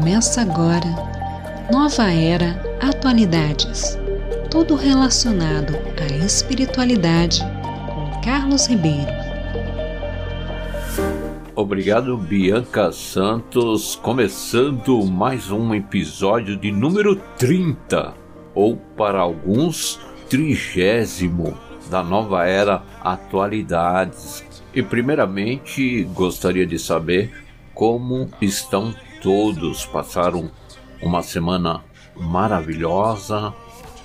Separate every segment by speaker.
Speaker 1: Começa agora Nova Era Atualidades. Tudo relacionado à espiritualidade com Carlos Ribeiro.
Speaker 2: Obrigado, Bianca Santos. Começando mais um episódio de número 30, ou para alguns, trigésimo da nova era Atualidades. E primeiramente gostaria de saber como estão todos. Passaram uma semana maravilhosa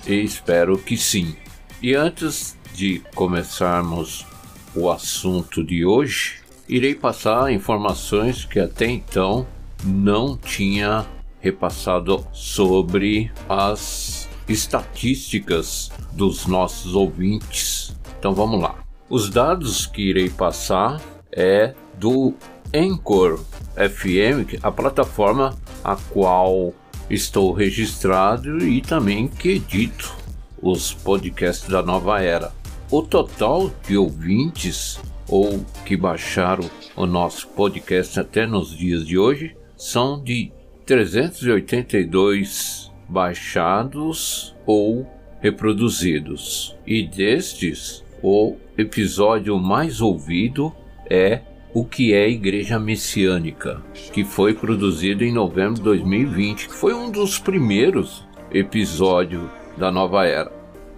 Speaker 2: e espero que sim. E antes de começarmos o assunto de hoje, irei passar informações que até então não tinha repassado sobre as estatísticas dos nossos ouvintes. Então vamos lá. Os dados que irei passar é do Anchor FM, a plataforma a qual estou registrado e também que edito os podcasts da nova era. O total de ouvintes ou que baixaram o nosso podcast até nos dias de hoje são de 382 baixados ou reproduzidos. E destes, o episódio mais ouvido é o que é Igreja Messiânica, que foi produzido em novembro de 2020, que foi um dos primeiros episódios da nova era.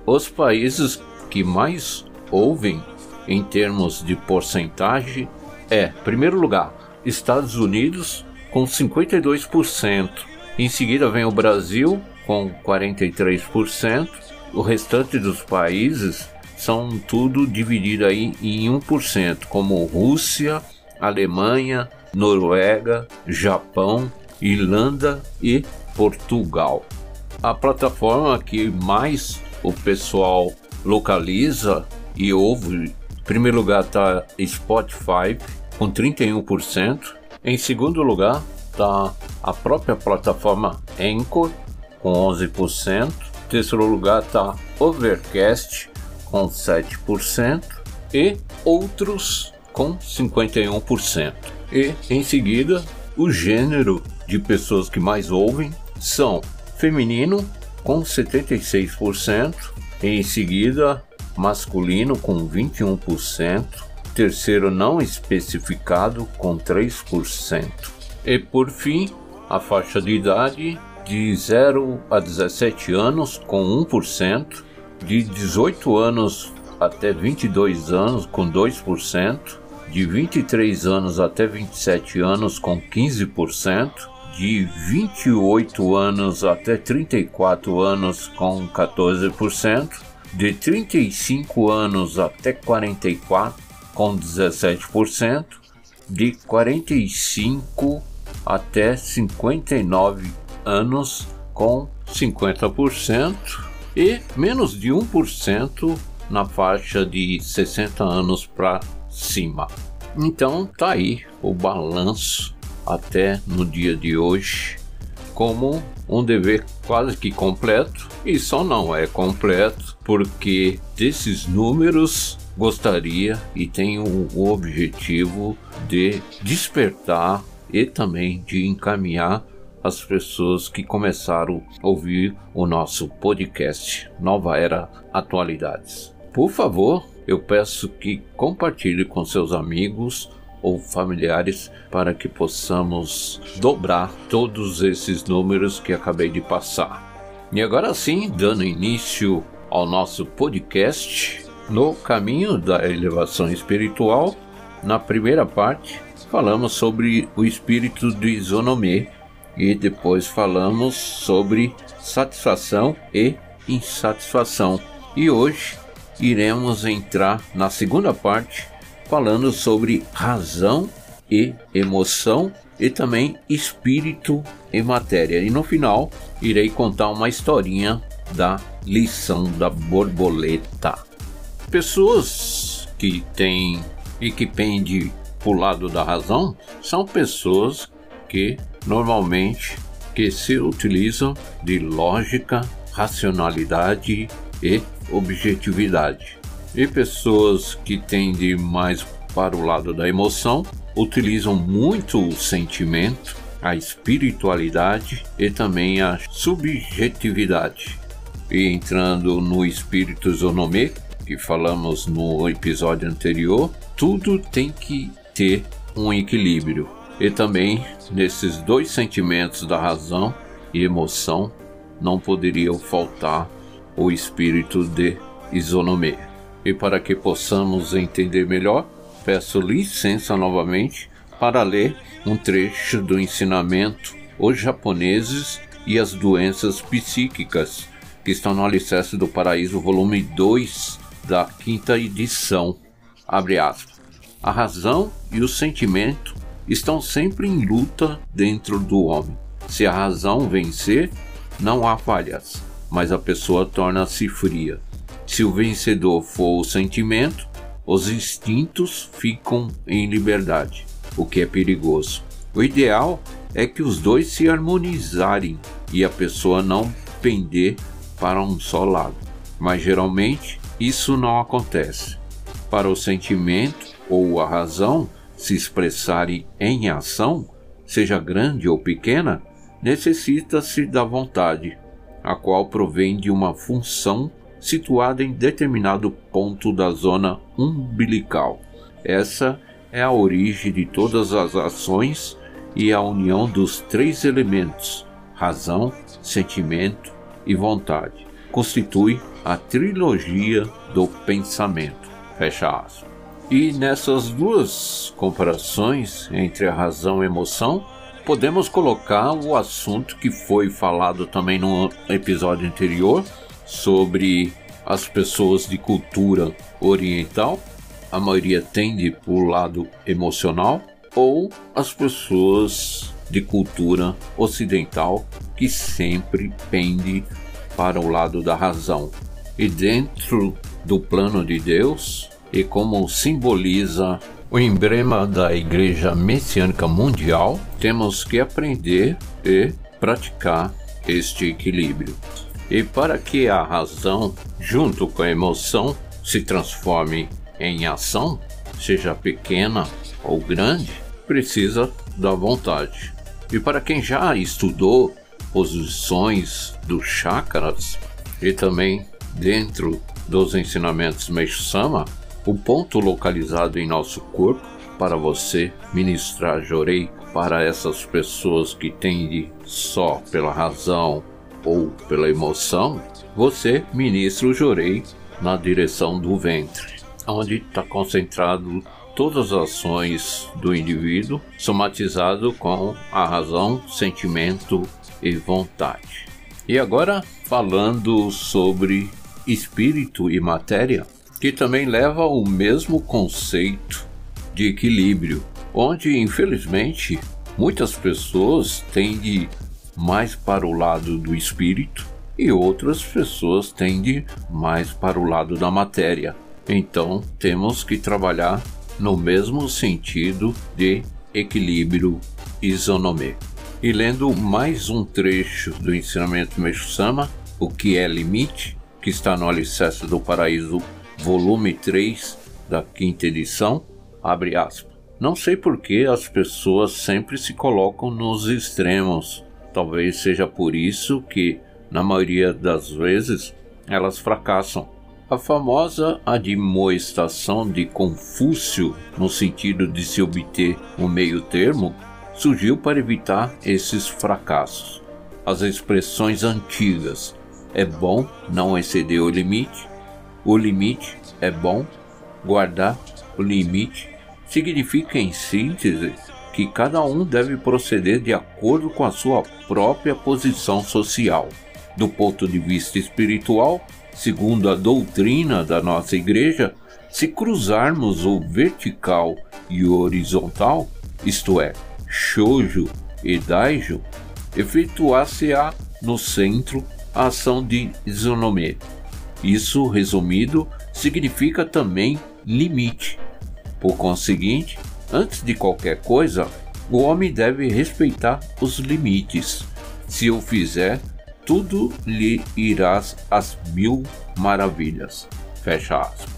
Speaker 2: Os países que mais ouvem em termos de porcentagem é, primeiro lugar, Estados Unidos com 52%, em seguida vem o Brasil com 43%, o restante dos países são tudo dividido aí em 1%, como Rússia, Alemanha, Noruega, Japão, Irlanda e Portugal. A plataforma que mais o pessoal localiza e ouve, em primeiro lugar está Spotify com 31%, em segundo lugar está a própria plataforma Anchor com 11%, em terceiro lugar está Overcast com 7% e outros com 51%. E em seguida, o gênero de pessoas que mais ouvem são feminino com 76%, em seguida masculino com 21%, terceiro não especificado com 3%. E por fim, a faixa de idade de 0 a 17 anos com 1%, de 18 anos até 22 anos com 2%, de 23 anos até 27 anos com 15%, de 28 anos até 34 anos com 14%, de 35 anos até 44 com 17%, de 45 até 59 anos com 50% e menos de 1% na faixa de 60 anos para cima. Então tá aí o balanço até no dia de hoje como um dever quase que completo e só não é completo porque desses números gostaria e tenho o objetivo de despertar e também de encaminhar as pessoas que começaram a ouvir o nosso podcast Nova Era Atualidades. Por favor, eu peço que compartilhe com seus amigos ou familiares para que possamos dobrar todos esses números que acabei de passar. E agora sim, dando início ao nosso podcast, no caminho da elevação espiritual, na primeira parte, falamos sobre o espírito de Isonomê e depois falamos sobre satisfação e insatisfação. E hoje iremos entrar na segunda parte falando sobre razão e emoção e também espírito e matéria. E no final irei contar uma historinha da lição da borboleta. Pessoas que têm e que pendem para o lado da razão são pessoas que normalmente que se utilizam de lógica, racionalidade e objetividade. E pessoas que tendem mais para o lado da emoção utilizam muito o sentimento a espiritualidade e também a subjetividade. E entrando no espírito Zonomê, que falamos no episódio anterior, tudo tem que ter um equilíbrio. E também nesses dois sentimentos da razão e emoção não poderiam faltar o espírito de Isonomê. E para que possamos entender melhor, peço licença novamente para ler um trecho do ensinamento Os Japoneses e as Doenças Psíquicas, que estão no Alicerce do Paraíso, volume 2 da quinta edição. Abre aspas. A razão e o sentimento estão sempre em luta dentro do homem. Se a razão vencer, não há falhas, mas a pessoa torna-se fria. Se o vencedor for o sentimento, os instintos ficam em liberdade, o que é perigoso. O ideal é que os dois se harmonizarem e a pessoa não pender para um só lado. Mas geralmente isso não acontece. Para o sentimento ou a razão se expressarem em ação, seja grande ou pequena, necessita-se da vontade, a qual provém de uma função situada em determinado ponto da zona umbilical. Essa é a origem de todas as ações e a união dos três elementos, razão, sentimento e vontade, constitui a trilogia do pensamento. Fecha aspas. E nessas duas comparações entre a razão e a emoção, podemos colocar o assunto que foi falado também no episódio anterior sobre as pessoas de cultura oriental, a maioria tende para o lado emocional, ou as pessoas de cultura ocidental que sempre pende para o lado da razão. E dentro do plano de Deus, e como simboliza o emblema da Igreja Messiânica Mundial, temos que aprender e praticar este equilíbrio. E para que a razão, junto com a emoção, se transforme em ação, seja pequena ou grande, precisa da vontade. E para quem já estudou posições dos chakras e também dentro dos ensinamentos Meixo Sama, o ponto localizado em nosso corpo para você ministrar Jorei para essas pessoas que tendem só pela razão ou pela emoção, você ministra o Jorei na direção do ventre, onde está concentrado todas as ações do indivíduo, somatizado com a razão, sentimento e vontade. E agora falando sobre espírito e matéria, que também leva ao mesmo conceito de equilíbrio, onde infelizmente muitas pessoas tendem mais para o lado do espírito e outras pessoas tendem mais para o lado da matéria. Então temos que trabalhar no mesmo sentido de equilíbrio isonomê. E lendo mais um trecho do ensinamento Meixo Sama, o que é limite, que está no Alicerce do Paraíso volume 3 da quinta edição, abre aspas. Não sei por que as pessoas sempre se colocam nos extremos. Talvez seja por isso que, na maioria das vezes, elas fracassam. A famosa admoestação de Confúcio, no sentido de se obter um meio termo, surgiu para evitar esses fracassos. As expressões antigas é bom não exceder o limite o limite é bom, guardar o limite significa, em síntese, que cada um deve proceder de acordo com a sua própria posição social. Do ponto de vista espiritual, segundo a doutrina da nossa igreja, se cruzarmos o vertical e o horizontal, isto é, Shoujo e Daijo, efetuar-se-á no centro a ação de Izonome, isso, resumido, significa também limite. Por conseguinte, antes de qualquer coisa, o homem deve respeitar os limites. Se o fizer, tudo lhe irás às mil maravilhas. Fecha aspas.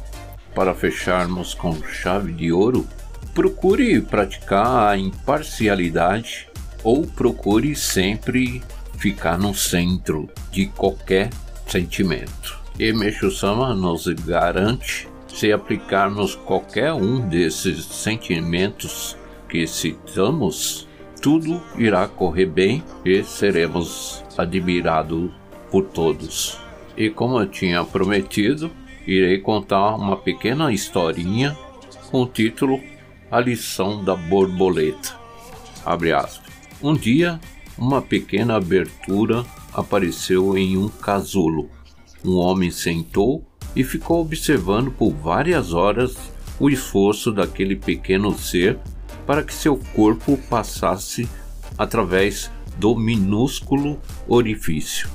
Speaker 2: Para fecharmos com chave de ouro, procure praticar a imparcialidade ou procure sempre ficar no centro de qualquer sentimento. E Meixo Sama nos garante se aplicarmos qualquer um desses sentimentos que citamos, tudo irá correr bem e seremos admirados por todos. E como eu tinha prometido, irei contar uma pequena historinha com o título A lição da borboleta. Um dia, uma pequena abertura apareceu em um casulo. Um homem sentou e ficou observando por várias horas o esforço daquele pequeno ser para que seu corpo passasse através do minúsculo orifício.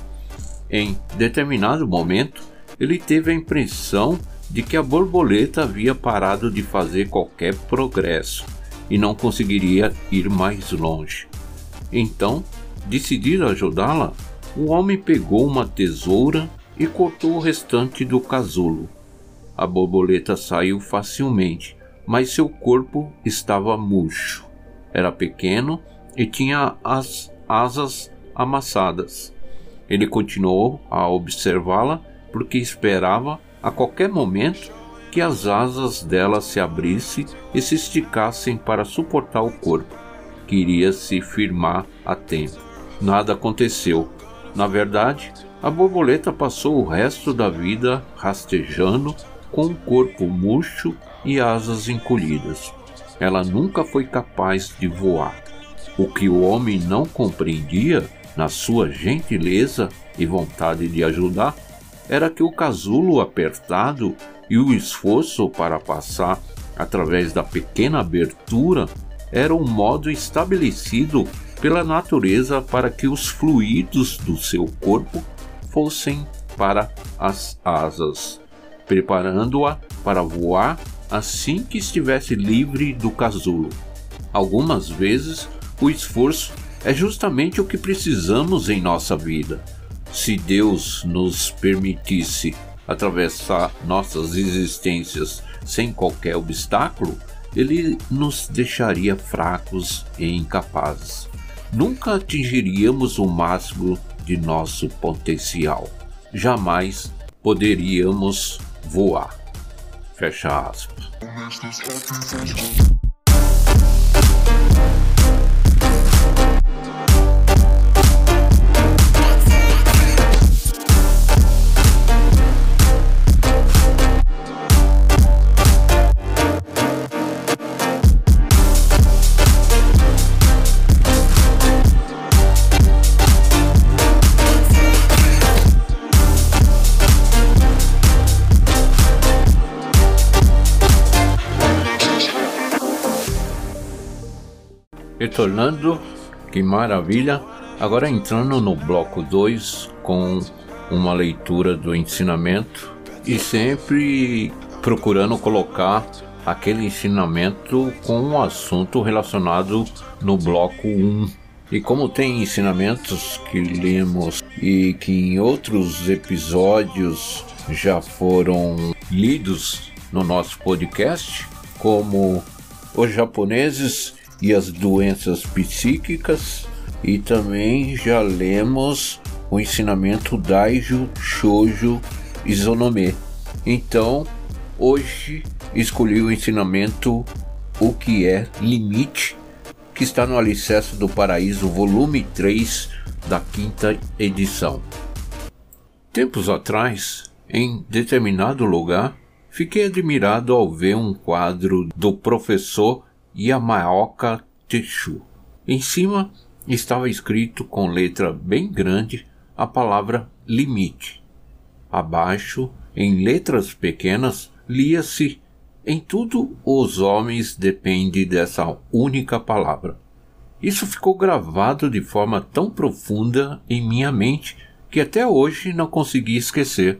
Speaker 2: Em determinado momento, ele teve a impressão de que a borboleta havia parado de fazer qualquer progresso e não conseguiria ir mais longe. Então, decidido ajudá-la, o homem pegou uma tesoura e cortou o restante do casulo. A borboleta saiu facilmente, mas seu corpo estava murcho. Era pequeno e tinha as asas amassadas. Ele continuou a observá-la porque esperava a qualquer momento que as asas dela se abrissem e se esticassem para suportar o corpo, que iria se firmar a tempo. Nada aconteceu. Na verdade, a borboleta passou o resto da vida rastejando com o corpo murcho e asas encolhidas. Ela nunca foi capaz de voar. O que o homem não compreendia, na sua gentileza e vontade de ajudar, era que o casulo apertado e o esforço para passar através da pequena abertura era um modo estabelecido pela natureza para que os fluidos do seu corpo fossem para as asas, preparando-a para voar assim que estivesse livre do casulo. Algumas vezes, o esforço é justamente o que precisamos em nossa vida se Deus nos permitisse atravessar nossas existências sem qualquer obstáculo, ele nos deixaria fracos e incapazes. Nunca atingiríamos o máximo de nosso potencial. Jamais poderíamos voar. Fecha aspas. Retornando, que maravilha! Agora entrando no bloco 2 com uma leitura do ensinamento e sempre procurando colocar aquele ensinamento com um assunto relacionado no bloco 1. Um. E como tem ensinamentos que lemos e que em outros episódios já foram lidos no nosso podcast, como os japoneses e as doenças psíquicas, e também já lemos o ensinamento Daijo Shoujo Izonome. Então, hoje escolhi o ensinamento O que é limite, que está no Alicerce do Paraíso, volume 3 da quinta edição. Tempos atrás, em determinado lugar, fiquei admirado ao ver um quadro do professor Yamaoka Techu. Em cima estava escrito com letra bem grande a palavra limite. Abaixo, em letras pequenas, lia-se: Em tudo os homens dependem dessa única palavra. Isso ficou gravado de forma tão profunda em minha mente que até hoje não consegui esquecer.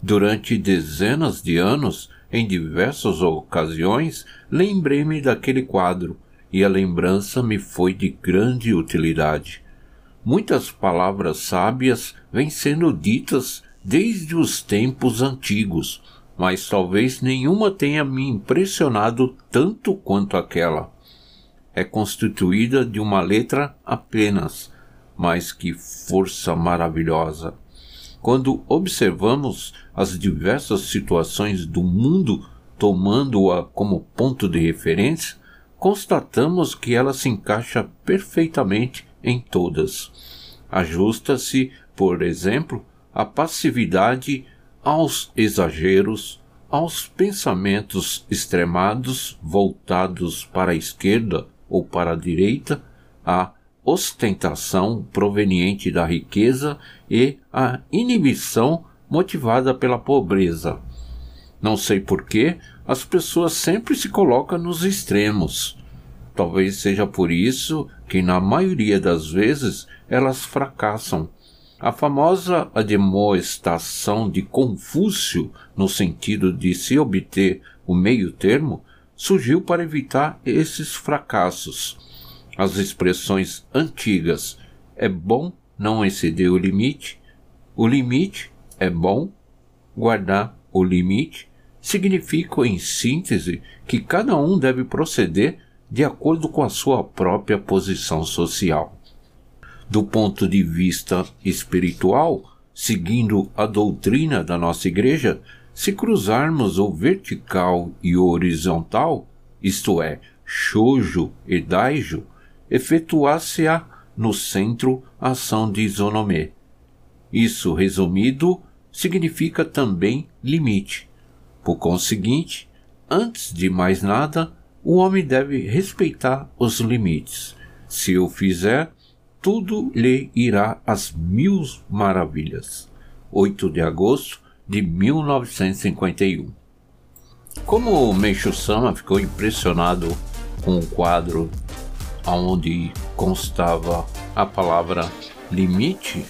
Speaker 2: Durante dezenas de anos em diversas ocasiões, lembrei-me daquele quadro e a lembrança me foi de grande utilidade. Muitas palavras sábias vêm sendo ditas desde os tempos antigos, mas talvez nenhuma tenha me impressionado tanto quanto aquela. é constituída de uma letra apenas, mas que força maravilhosa! Quando observamos as diversas situações do mundo, tomando-a como ponto de referência, constatamos que ela se encaixa perfeitamente em todas. Ajusta-se, por exemplo, à passividade, aos exageros, aos pensamentos extremados voltados para a esquerda ou para a direita, à ostentação proveniente da riqueza e à inibição motivada pela pobreza. Não sei por que as pessoas sempre se colocam nos extremos. Talvez seja por isso que, na maioria das vezes, elas fracassam. A famosa admoestação de Confúcio, no sentido de se obter o meio termo, surgiu para evitar esses fracassos. As expressões antigas é bom não exceder o limite, o limite é bom, guardar o limite, significam, em síntese, que cada um deve proceder de acordo com a sua própria posição social. Do ponto de vista espiritual, seguindo a doutrina da nossa Igreja, se cruzarmos o vertical e o horizontal, isto é, Shoujo e Daijo, efetuar-se-á no centro ação de Isonomé. Isso, resumido, significa também limite. Por conseguinte, antes de mais nada, o homem deve respeitar os limites. Se o fizer, tudo lhe irá às mil maravilhas. 8 de agosto de 1951. Como Meixo Sama ficou impressionado com o quadro onde constava a palavra limite,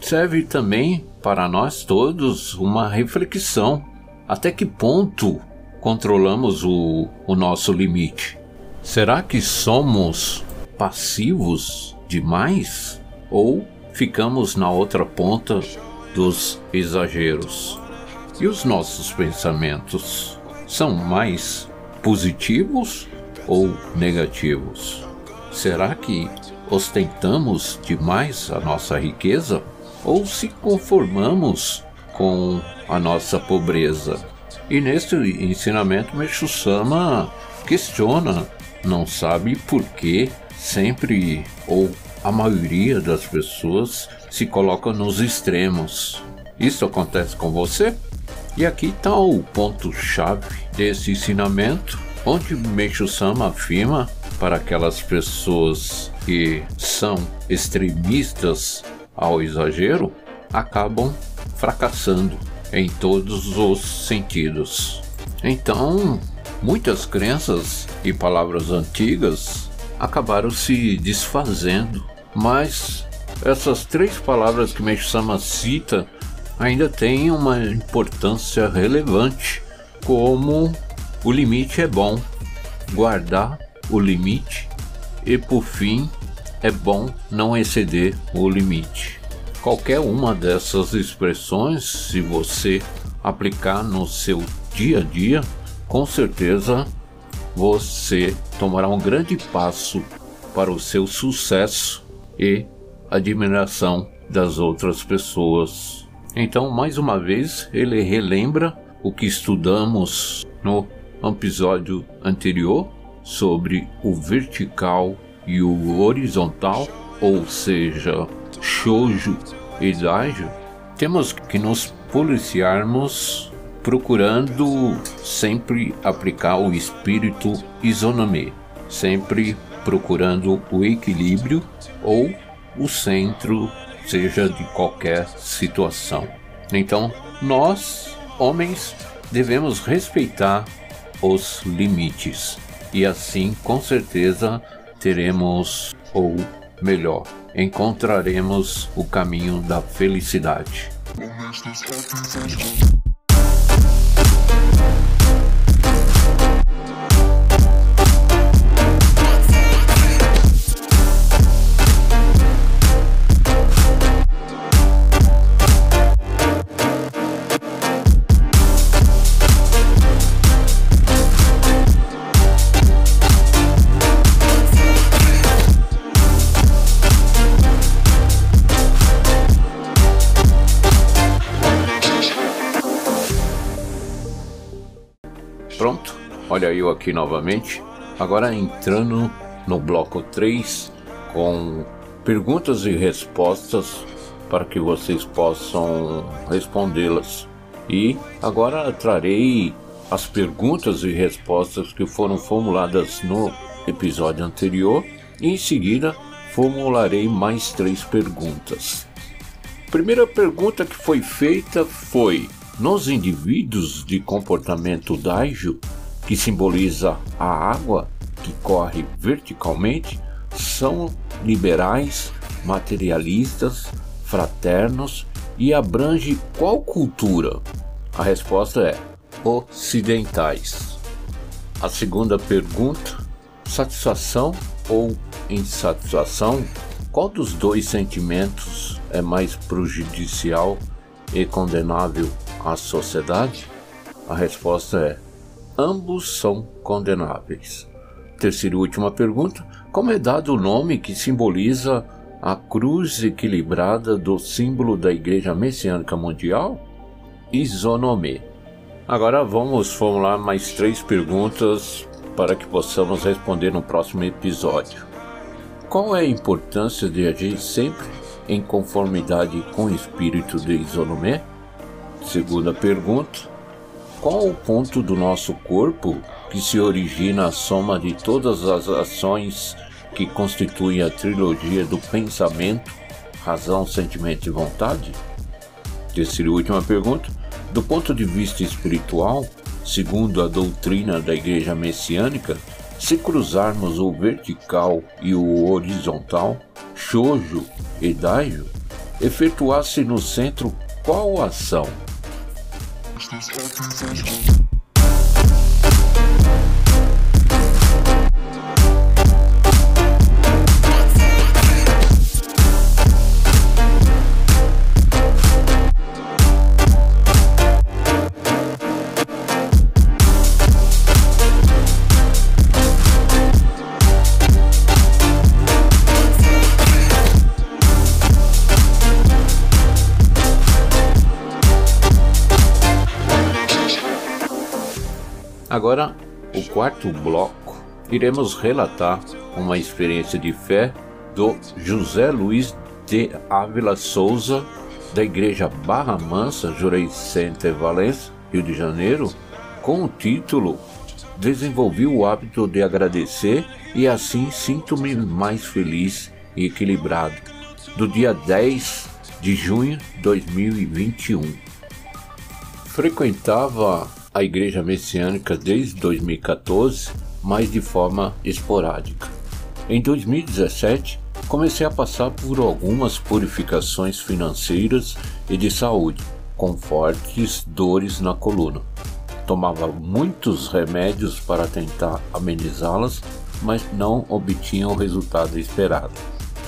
Speaker 2: serve também para nós todos uma reflexão. Até que ponto controlamos o, o nosso limite? Será que somos passivos demais? Ou ficamos na outra ponta dos exageros? E os nossos pensamentos são mais positivos ou negativos? Será que ostentamos demais a nossa riqueza ou se conformamos com a nossa pobreza? E neste ensinamento, Meixo Sama questiona, não sabe por que sempre ou a maioria das pessoas se coloca nos extremos. Isso acontece com você? E aqui está o ponto-chave desse ensinamento, onde Meixo Sama afirma para aquelas pessoas que são extremistas ao exagero acabam fracassando em todos os sentidos. Então, muitas crenças e palavras antigas acabaram se desfazendo, mas essas três palavras que Meixo Sama cita ainda têm uma importância relevante, como o limite é bom, guardar o limite e, por fim, é bom não exceder o limite. Qualquer uma dessas expressões, se você aplicar no seu dia a dia, com certeza você tomará um grande passo para o seu sucesso e admiração das outras pessoas. Então, mais uma vez, ele relembra o que estudamos no episódio anterior sobre o vertical e o horizontal, ou seja, shoujo e daijo, temos que nos policiarmos procurando sempre aplicar o espírito isonome, sempre procurando o equilíbrio ou o centro, seja de qualquer situação. Então, nós, homens, devemos respeitar os limites e assim com certeza teremos, ou melhor, encontraremos o caminho da felicidade. Eu aqui novamente. Agora entrando no bloco 3 com perguntas e respostas para que vocês possam respondê-las. E agora trarei as perguntas e respostas que foram formuladas no episódio anterior e em seguida formularei mais três perguntas. Primeira pergunta que foi feita foi: nos indivíduos de comportamento dágio, que simboliza a água que corre verticalmente, são liberais, materialistas, fraternos e abrange qual cultura? A resposta é ocidentais. A segunda pergunta: satisfação ou insatisfação? Qual dos dois sentimentos é mais prejudicial e condenável à sociedade? A resposta é: ambos são condenáveis. Terceira e última pergunta: como é dado o nome que simboliza a cruz equilibrada do símbolo da Igreja Messiânica Mundial? Isonomê. Agora vamos formular mais três perguntas para que possamos responder no próximo episódio. Qual é a importância de agir sempre em conformidade com o espírito de Isonomé? Segunda pergunta: qual o ponto do nosso corpo que se origina a soma de todas as ações que constituem a trilogia do pensamento, razão, sentimento e vontade? Terceira e última pergunta: do ponto de vista espiritual, segundo a doutrina da Igreja Messiânica, se cruzarmos o vertical e o horizontal, Shoujo e Daijo, efetuasse no centro qual ação? Cause it's all social Agora, o quarto bloco, iremos relatar uma experiência de fé do José Luiz de Ávila Souza, da Igreja Barra Mansa, Jurei Center Valença, Rio de Janeiro, com o título Desenvolvi o hábito de agradecer e assim sinto-me mais feliz e equilibrado, do dia 10 de junho de 2021. Frequentava a Igreja Messiânica desde 2014, mas de forma esporádica. Em 2017, comecei a passar por algumas purificações financeiras e de saúde, com fortes dores na coluna. Tomava muitos remédios para tentar amenizá-las, mas não obtinha o resultado esperado.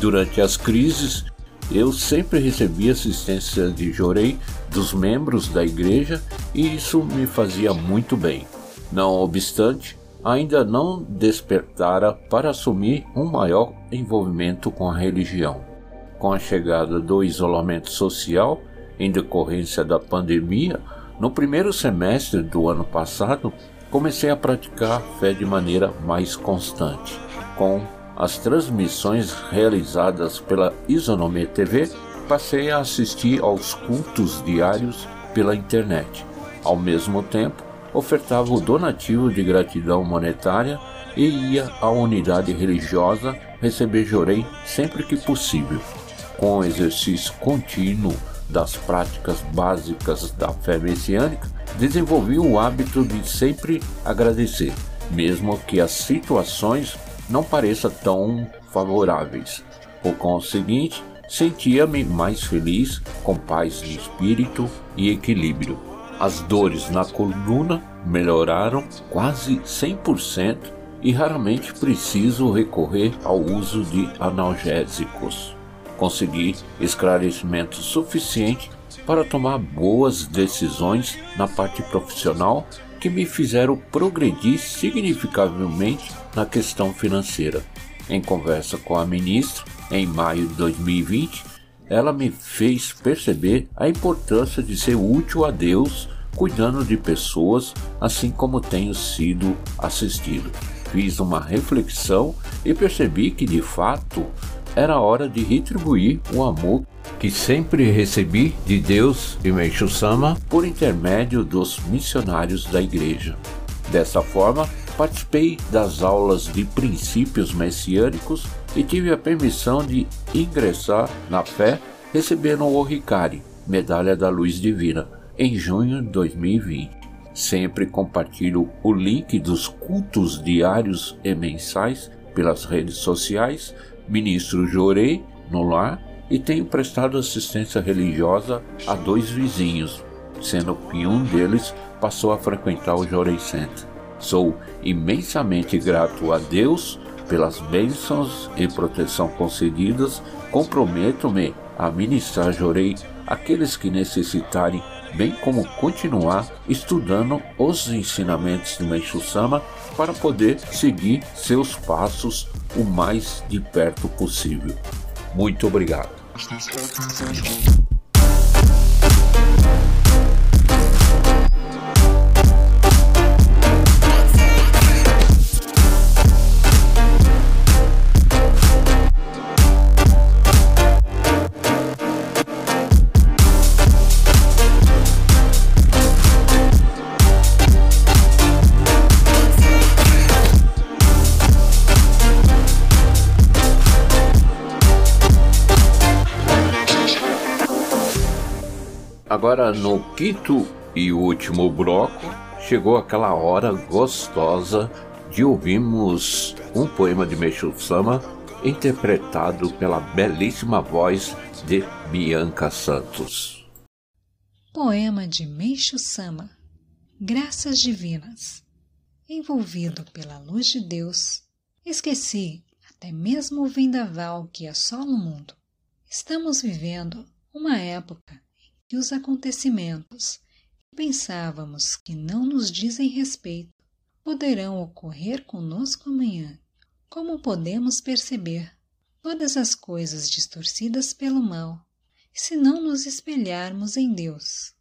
Speaker 2: Durante as crises, eu sempre recebi assistência de Jorei dos membros da igreja e isso me fazia muito bem. Não obstante, ainda não despertara para assumir um maior envolvimento com a religião. Com a chegada do isolamento social em decorrência da pandemia, no primeiro semestre do ano passado, comecei a praticar fé de maneira mais constante, com as transmissões realizadas pela Isonomia TV, passei a assistir aos cultos diários pela internet. Ao mesmo tempo, ofertava o donativo de gratidão monetária e ia à unidade religiosa receber jorei sempre que possível. Com o exercício contínuo das práticas básicas da fé messiânica, desenvolvi o hábito de sempre agradecer, mesmo que as situações não pareçam tão favoráveis. Por conseguinte, sentia-me mais feliz, com paz de espírito e equilíbrio. As dores na coluna melhoraram quase 100% e raramente preciso recorrer ao uso de analgésicos. Consegui esclarecimento suficiente para tomar boas decisões na parte profissional que me fizeram progredir significavelmente na questão financeira. Em conversa com a ministra, em maio de 2020, ela me fez perceber a importância de ser útil a Deus cuidando de pessoas, assim como tenho sido assistido. Fiz uma reflexão e percebi que de fato era hora de retribuir o amor que sempre recebi de Deus e Meishu Sama por intermédio dos missionários da igreja. Dessa forma, participei das aulas de princípios messiânicos e tive a permissão de ingressar na fé recebendo o Ricari, Medalha da Luz Divina, em junho de 2020. Sempre compartilho o link dos cultos diários e mensais pelas redes sociais, ministro Jorei no lar e tenho prestado assistência religiosa a dois vizinhos, sendo que um deles passou a frequentar o Jorei Center. Sou imensamente grato a Deus pelas bênçãos e proteção concedidas, comprometo-me a ministrar Jorei aqueles que necessitarem, bem como continuar estudando os ensinamentos de Meishu Sama para poder seguir seus passos o mais de perto possível. Muito obrigado. Agora, no quinto e último bloco, chegou aquela hora gostosa de ouvirmos um poema de Meishu Sama interpretado pela belíssima voz de Bianca Santos.
Speaker 1: Poema de Meishu Sama Graças Divinas Envolvido pela luz de Deus, esqueci até mesmo o vendaval que assola o mundo. Estamos vivendo uma época que os acontecimentos que pensávamos que não nos dizem respeito poderão ocorrer conosco amanhã. Como podemos perceber todas as coisas distorcidas pelo mal, se não nos espelharmos em Deus?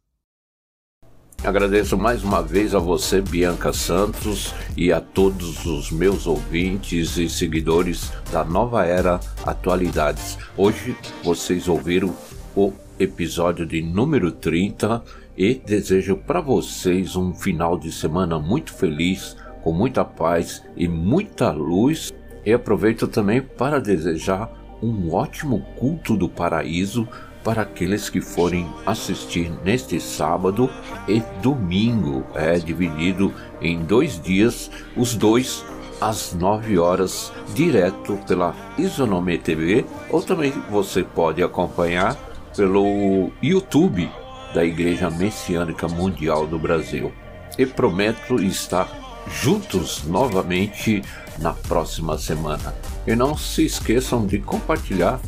Speaker 2: Agradeço mais uma vez a você, Bianca Santos, e a todos os meus ouvintes e seguidores da Nova Era Atualidades. Hoje vocês ouviram o episódio de número 30 e desejo para vocês um final de semana muito feliz, com muita paz e muita luz. E aproveito também para desejar um ótimo culto do paraíso para aqueles que forem assistir neste sábado e domingo. É dividido em dois dias, os dois às 9 horas, direto pela Isonome TV, ou também você pode acompanhar pelo YouTube da Igreja Messiânica Mundial do Brasil. E prometo estar juntos novamente na próxima semana. E não se esqueçam de compartilhar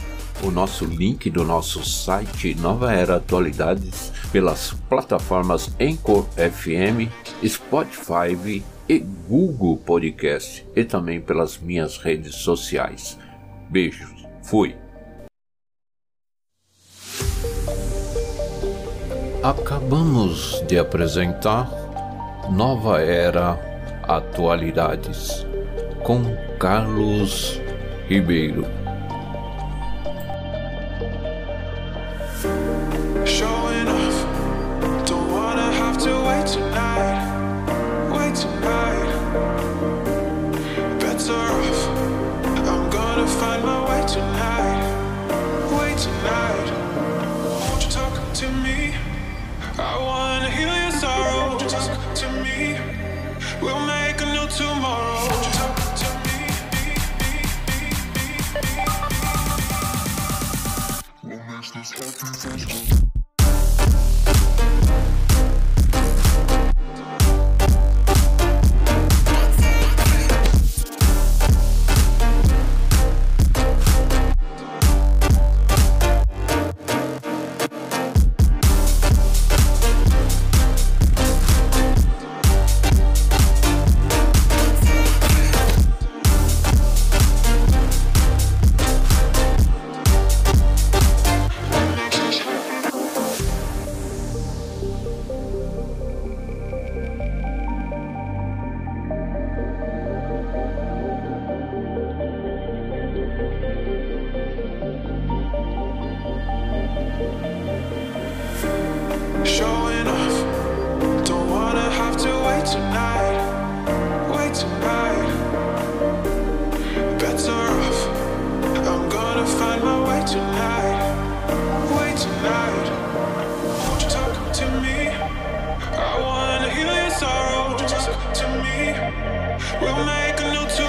Speaker 2: o nosso link do nosso site Nova Era Atualidades pelas plataformas Anchor FM, Spotify e Google Podcast e também pelas minhas redes sociais. Beijos, fui! Acabamos de apresentar Nova Era Atualidades com Carlos Ribeiro. to me. We'll make a new.